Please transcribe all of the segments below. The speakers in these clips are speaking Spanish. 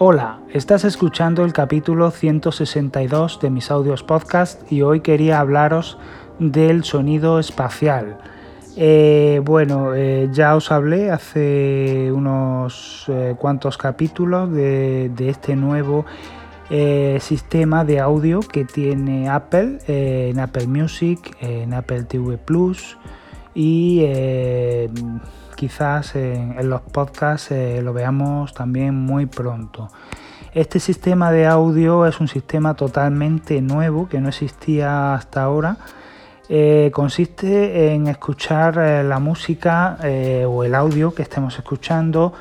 Hola, estás escuchando el capítulo 162 de mis audios podcast y hoy quería hablaros del sonido espacial. Eh, bueno, eh, ya os hablé hace unos eh, cuantos capítulos de, este nuevo sistema de audio que tiene Apple en Apple Music, en Apple TV Plus y quizás en, los podcasts eh, lo veamos también muy pronto. Este sistema de audio es un sistema totalmente nuevo que no existía hasta ahora. Eh, consiste en escuchar eh, la música o el audio que estemos escuchando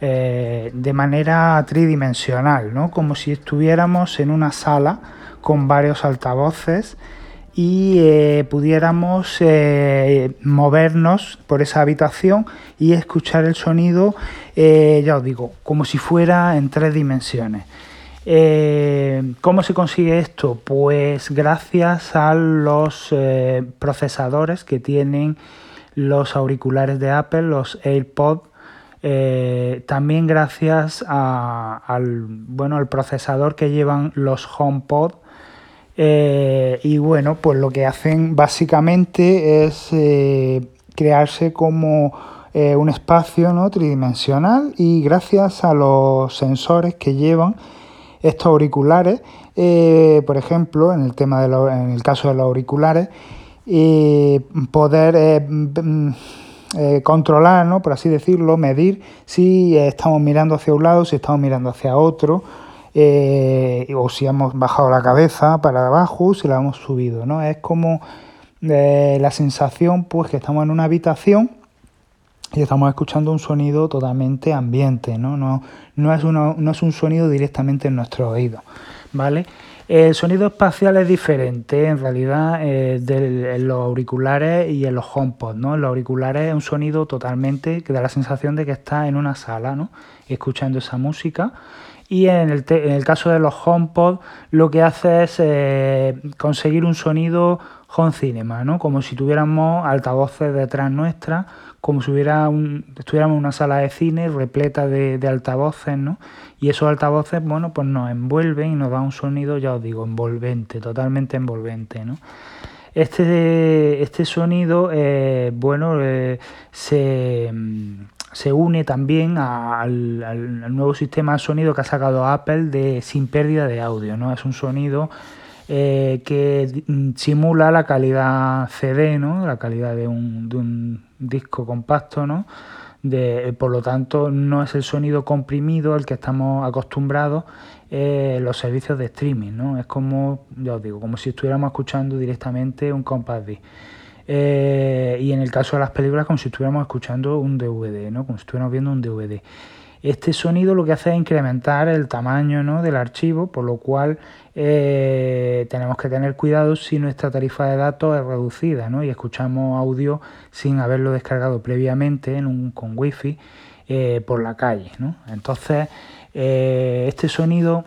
de manera tridimensional, ¿no? como si estuviéramos en una sala con varios altavoces y eh, pudiéramos eh, movernos por esa habitación y escuchar el sonido, eh, ya os digo, como si fuera en tres dimensiones. ¿Cómo se consigue esto? Pues gracias a los procesadores que tienen los auriculares de Apple, los AirPods, también gracias al, bueno, al procesador que llevan los HomePod eh, y bueno, pues lo que hacen básicamente es eh, crearse como eh, un espacio ¿no? tridimensional y gracias a los sensores que llevan estos auriculares, por ejemplo, en el tema de en el caso de los auriculares, poder mm, controlar, ¿no? por así decirlo, medir si estamos mirando hacia un lado, si estamos mirando hacia otro eh, o si hemos bajado la cabeza para abajo, si la hemos subido, ¿no? Es como eh, la sensación pues que estamos en una habitación y estamos escuchando un sonido totalmente ambiente, ¿no? No, no, es, no es un sonido directamente en nuestro oído, ¿vale? El sonido espacial es diferente en realidad eh, de, los auriculares y en los HomePod, ¿no? En los auriculares es un sonido totalmente que da la sensación de que está en una sala, ¿no? Escuchando esa música y en el, en el caso de los HomePod lo que hace es eh, conseguir un sonido home cinema, ¿no? como si tuviéramos altavoces detrás nuestra, como si hubiera un, estuviéramos en una sala de cine repleta de, altavoces, ¿no? y esos altavoces bueno, pues nos envuelven y nos da un sonido, ya os digo, envolvente, totalmente envolvente. ¿no? Este, este sonido, eh, bueno, eh, se se une también al, nuevo sistema de sonido que ha sacado Apple de sin pérdida de audio. ¿no? Es un sonido eh, que simula la calidad CD, ¿no? la calidad de un, de un disco compacto. ¿no? De, por lo tanto, no es el sonido comprimido al que estamos acostumbrados en los servicios de streaming. ¿no? Es como, ya os digo, como si estuviéramos escuchando directamente un compact disc. Eh, y en el caso de las películas como si estuviéramos escuchando un DVD, ¿no? como si estuviéramos viendo un DVD. Este sonido lo que hace es incrementar el tamaño ¿no? del archivo, por lo cual eh, tenemos que tener cuidado si nuestra tarifa de datos es reducida ¿no? y escuchamos audio sin haberlo descargado previamente en un, con wifi eh, por la calle. ¿no? Entonces, este sonido,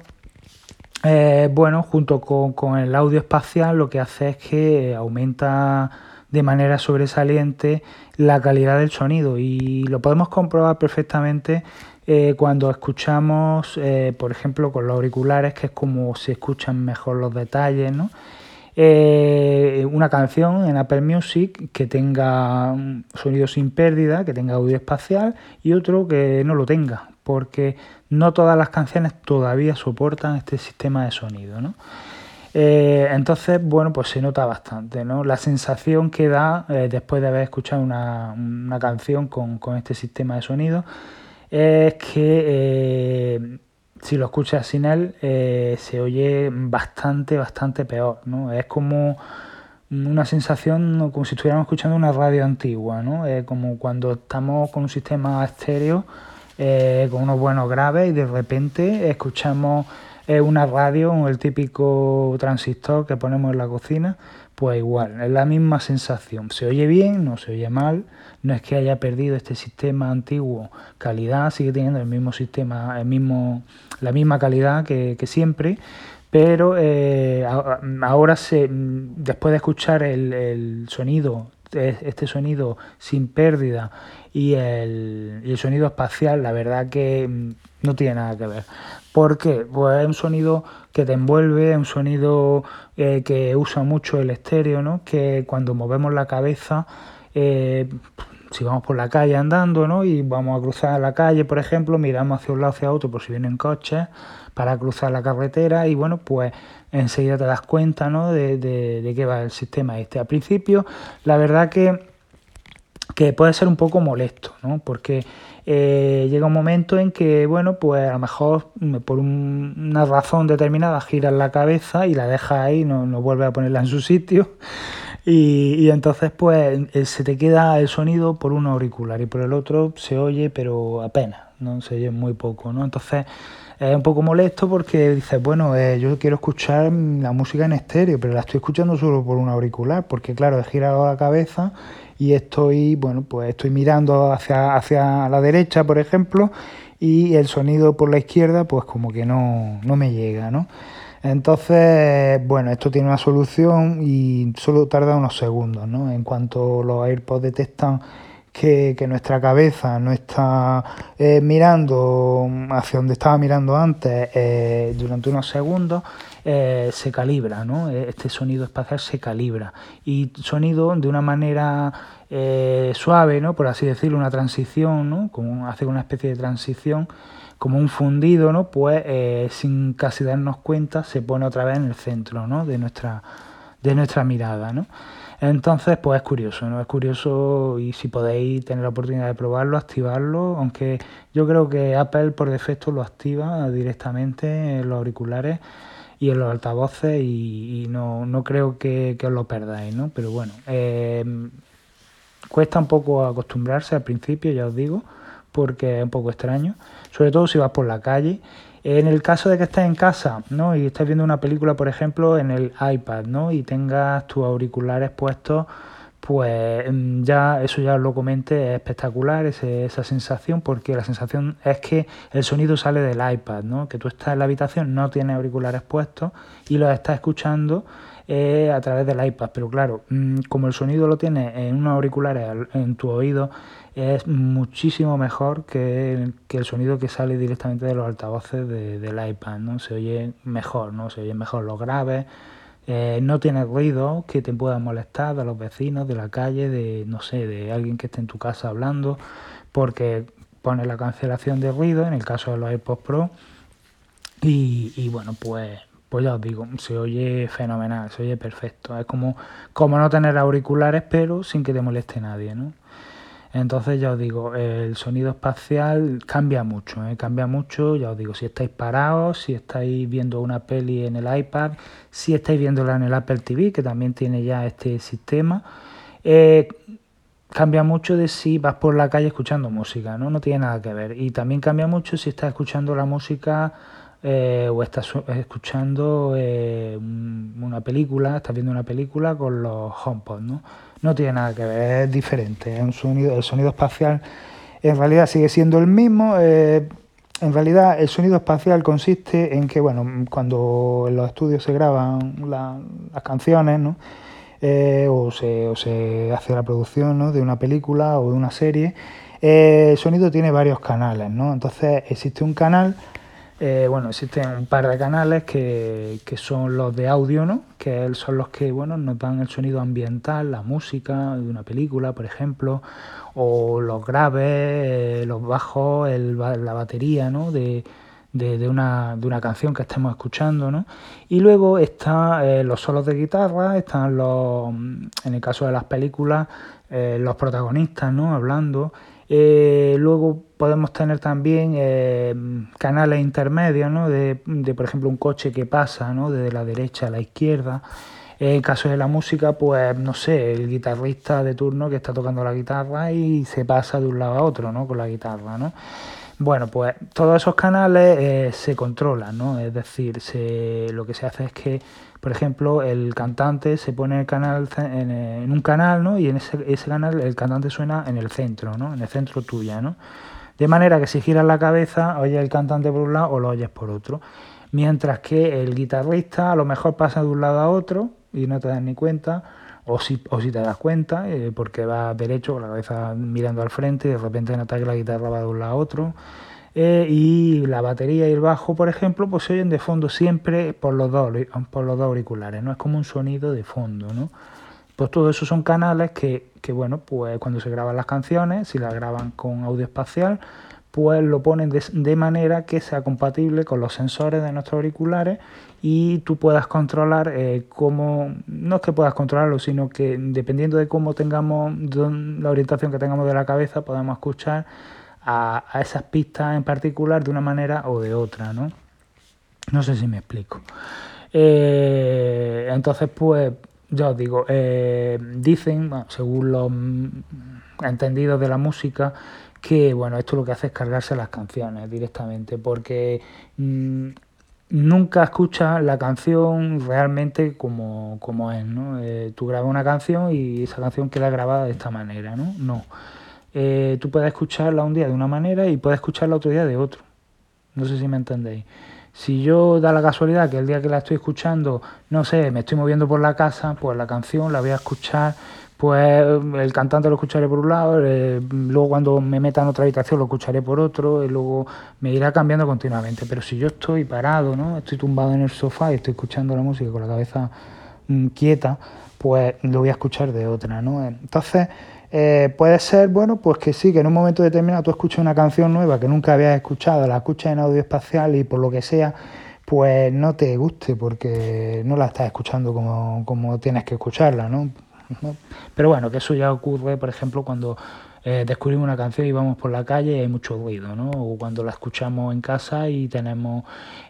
bueno, junto con, con el audio espacial, lo que hace es que aumenta de manera sobresaliente la calidad del sonido y lo podemos comprobar perfectamente eh, cuando escuchamos, eh, por ejemplo, con los auriculares, que es como se escuchan mejor los detalles, ¿no? Eh, una canción en Apple Music que tenga sonido sin pérdida, que tenga audio espacial y otro que no lo tenga, porque no todas las canciones todavía soportan este sistema de sonido, ¿no? Eh, entonces, bueno, pues se nota bastante, ¿no? La sensación que da eh, después de haber escuchado una, canción con, este sistema de sonido es que eh, si lo escuchas sin él se oye bastante, bastante peor, ¿no? Es como una sensación como si estuviéramos escuchando una radio antigua, ¿no? como cuando estamos con un sistema estéreo con unos buenos graves y de repente escuchamos es una radio, el típico transistor que ponemos en la cocina, pues igual, es la misma sensación. Se oye bien, no se oye mal, no es que haya perdido este sistema antiguo calidad, sigue teniendo el mismo sistema, el mismo, la misma calidad que, siempre, pero eh, ahora se, después de escuchar el, el sonido este sonido sin pérdida y el, y el, sonido espacial, la verdad que no tiene nada que ver ¿Por qué? Pues es un sonido que te envuelve, es un sonido eh, que usa mucho el estéreo, ¿no? Que cuando movemos la cabeza, eh, si vamos por la calle andando, ¿no? Y vamos a cruzar la calle, por ejemplo, miramos hacia un lado hacia otro por si vienen coches para cruzar la carretera y bueno, pues enseguida te das cuenta, ¿no? De, de, de qué va el sistema este. Al principio, la verdad que que puede ser un poco molesto, ¿no? Porque eh, llega un momento en que, bueno, pues a lo mejor mm, por una razón determinada giras la cabeza y la dejas ahí, no, no vuelves a ponerla en su sitio. Y, entonces, pues eh, se te queda el sonido por un auricular y por el otro se oye, pero apenas, no se oye muy poco, ¿no? Entonces es un poco molesto porque dices, bueno, eh, yo quiero escuchar la música en estéreo, pero la estoy escuchando solo por un auricular, porque claro, he girado la cabeza y estoy, bueno, pues estoy mirando hacia, hacia la derecha, por ejemplo, y el sonido por la izquierda, pues como que no, no me llega, ¿no? Entonces, bueno, esto tiene una solución y solo tarda unos segundos, ¿no? En cuanto los AirPods detectan que, nuestra cabeza no está eh, mirando hacia donde estaba mirando antes eh, durante unos segundos, eh, se calibra, ¿no? Este sonido espacial se calibra. Y sonido de una manera suave, ¿no? Por así decirlo, una transición, ¿no? Como hace una especie de transición como un fundido, ¿no? Pues sin casi darnos cuenta se pone otra vez en el centro, ¿no? De nuestra, de nuestra mirada, ¿no? Entonces, pues es curioso, ¿no? Es curioso y si podéis tener la oportunidad de probarlo, activarlo, aunque yo creo que Apple por defecto lo activa directamente en los auriculares y en los altavoces y, no, no, creo que, os lo perdáis, ¿no? Pero bueno, eh, cuesta un poco acostumbrarse al principio, ya os digo, porque es un poco extraño, sobre todo si vas por la calle en el caso de que estés en casa, ¿no? Y estés viendo una película, por ejemplo, en el iPad, ¿no? Y tengas tus auriculares puestos, pues mm, ya eso ya lo comenté, es espectacular esa sensación, porque la sensación es que el sonido sale del iPad, ¿no? Que tú estás en la habitación, no tienes auriculares puestos y los estás escuchando eh, a través del iPad. Pero claro, mm, como el sonido lo tienes en unos auriculares en tu oído, es muchísimo mejor que el, que el sonido que sale directamente de los altavoces del iPad, ¿no? Se oye mejor, ¿no? Se oye mejor los graves, eh, no tiene ruido que te puedan molestar de los vecinos, de la calle, de, no sé, de alguien que esté en tu casa hablando, porque pone la cancelación de ruido, en el caso de los AirPods Pro, y, y bueno, pues pues ya os digo, se oye fenomenal, se oye perfecto. Es como, como no tener auriculares, pero sin que te moleste nadie, ¿no? Entonces ya os digo, el sonido espacial cambia mucho, ¿eh? cambia mucho, ya os digo, si estáis parados, si estáis viendo una peli en el iPad, si estáis viéndola en el Apple TV, que también tiene ya este sistema, eh, cambia mucho de si vas por la calle escuchando música, ¿no? No tiene nada que ver. Y también cambia mucho si estás escuchando la música eh, o estás escuchando una película, estás viendo una película con los HomePod, ¿no? no tiene nada que ver, es diferente. Es un sonido, el sonido espacial en realidad sigue siendo el mismo. Eh, en realidad el sonido espacial consiste en que, bueno, cuando en los estudios se graban las canciones, ¿no? Eh, o, se, o, se, hace la producción ¿no? de una película o de una serie, eh, el sonido tiene varios canales, ¿no? Entonces existe un canal eh, bueno, existen un par de canales que, son los de audio, ¿no? Que son los que, bueno, nos dan el sonido ambiental, la música de una película, por ejemplo, o los graves, eh, los bajos, la batería, ¿no? De, una, de una canción que estemos escuchando, ¿no? Y luego están eh, los solos de guitarra, están los, en el caso de las películas, los protagonistas, ¿no? Hablando. Luego podemos tener también eh, canales intermedios, ¿no? de, por ejemplo, un coche que pasa ¿no? desde la derecha a la izquierda. En caso de la música, pues no sé, el guitarrista de turno que está tocando la guitarra y se pasa de un lado a otro ¿no? con la guitarra. ¿no? Bueno, pues todos esos canales eh, se controlan, ¿no? Es decir, se, lo que se hace es que por ejemplo, el cantante se pone el canal en, un canal, ¿no? Y en ese, ese, canal el cantante suena en el centro, ¿no? En el centro tuya, ¿no? De manera que si giras la cabeza, oyes el cantante por un lado o lo oyes por otro. Mientras que el guitarrista a lo mejor pasa de un lado a otro y no te das ni cuenta, o si, o si te das cuenta, eh, porque va derecho con la cabeza mirando al frente y de repente notas que la guitarra va de un lado a otro. Eh, y la batería y el bajo, por ejemplo, pues se oyen de fondo siempre por los dos, por los dos auriculares, ¿no? Es como un sonido de fondo, ¿no? Pues todo eso son canales que, que, bueno, pues cuando se graban las canciones, si las graban con audio espacial, pues lo ponen de, manera que sea compatible con los sensores de nuestros auriculares y tú puedas controlar eh, cómo, no es que puedas controlarlo, sino que dependiendo de cómo tengamos, la orientación que tengamos de la cabeza, podemos escuchar a, esas pistas en particular de una manera o de otra, ¿no? No sé si me explico. Eh, entonces, pues, ya os digo, eh, dicen, según los entendidos de la música, que bueno, esto lo que hace es cargarse las canciones directamente, porque mm, nunca escuchas la canción realmente como, como es, ¿no? Eh, tú grabas una canción y esa canción queda grabada de esta manera, ¿no? No. Eh, tú puedes escucharla un día de una manera y puedes escucharla otro día de otro. No sé si me entendéis. Si yo da la casualidad que el día que la estoy escuchando, no sé, me estoy moviendo por la casa, pues la canción la voy a escuchar pues el cantante lo escucharé por un lado, eh, luego cuando me meta en otra habitación lo escucharé por otro, y luego me irá cambiando continuamente. Pero si yo estoy parado, ¿no? estoy tumbado en el sofá y estoy escuchando la música con la cabeza mm, quieta, pues lo voy a escuchar de otra. ¿no? Entonces, eh, puede ser, bueno, pues que sí, que en un momento determinado tú escuchas una canción nueva que nunca habías escuchado, la escuchas en audio espacial y por lo que sea, pues no te guste porque no la estás escuchando como, como tienes que escucharla, ¿no? Pero bueno, que eso ya ocurre, por ejemplo, cuando eh, descubrimos una canción y vamos por la calle y hay mucho ruido, ¿no? O cuando la escuchamos en casa y tenemos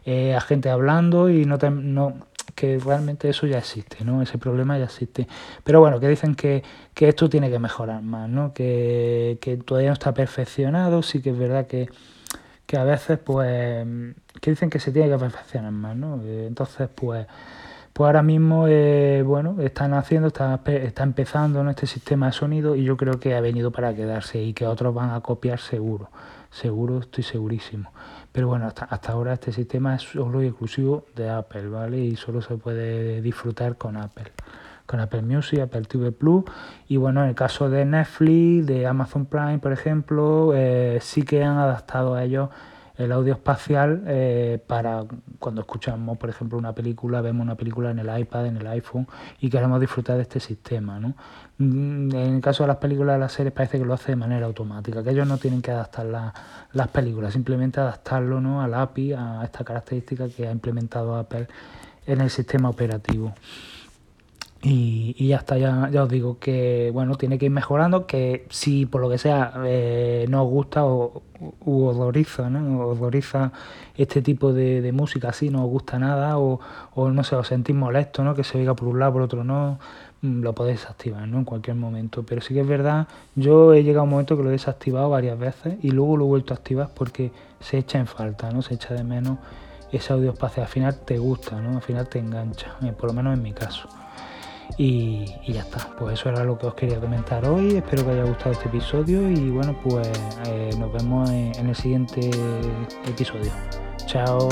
eh, a gente hablando y no, no que realmente eso ya existe, ¿no? Ese problema ya existe. Pero bueno, que dicen que, que esto tiene que mejorar más, ¿no? Que, que, todavía no está perfeccionado, sí que es verdad que, que a veces, pues, que dicen que se tiene que perfeccionar más, ¿no? Entonces, pues pues ahora mismo, eh, bueno, están haciendo, está, está empezando este sistema de sonido y yo creo que ha venido para quedarse y que otros van a copiar seguro, seguro, estoy segurísimo. Pero bueno, hasta, hasta ahora este sistema es solo y exclusivo de Apple, ¿vale? Y solo se puede disfrutar con Apple con Apple Music, Apple TV Plus y bueno, en el caso de Netflix, de Amazon Prime, por ejemplo, eh, sí que han adaptado a ellos el audio espacial eh, para cuando escuchamos, por ejemplo, una película, vemos una película en el iPad, en el iPhone y queremos disfrutar de este sistema. ¿no? Mm, en el caso de las películas de las series parece que lo hace de manera automática, que ellos no tienen que adaptar las películas, simplemente adaptarlo ¿no? al API, a esta característica que ha implementado Apple en el sistema operativo. Y, y, ya está, ya, ya, os digo que bueno, tiene que ir mejorando, que si por lo que sea eh, no os gusta o u odoriza, ¿no? odoriza este tipo de, música así, no os gusta nada o, o no sé, os sentís molesto, ¿no? que se oiga por un lado, por otro no, mm, lo podéis desactivar ¿no? en cualquier momento. Pero sí que es verdad, yo he llegado a un momento que lo he desactivado varias veces y luego lo he vuelto a activar porque se echa en falta, ¿no? se echa de menos ese audio espacial. Al final te gusta, ¿no? al final te engancha, eh, por lo menos en mi caso. Y, ya está, pues eso era lo que os quería comentar hoy, espero que haya gustado este episodio y bueno, pues eh, nos vemos en el siguiente episodio. Chao.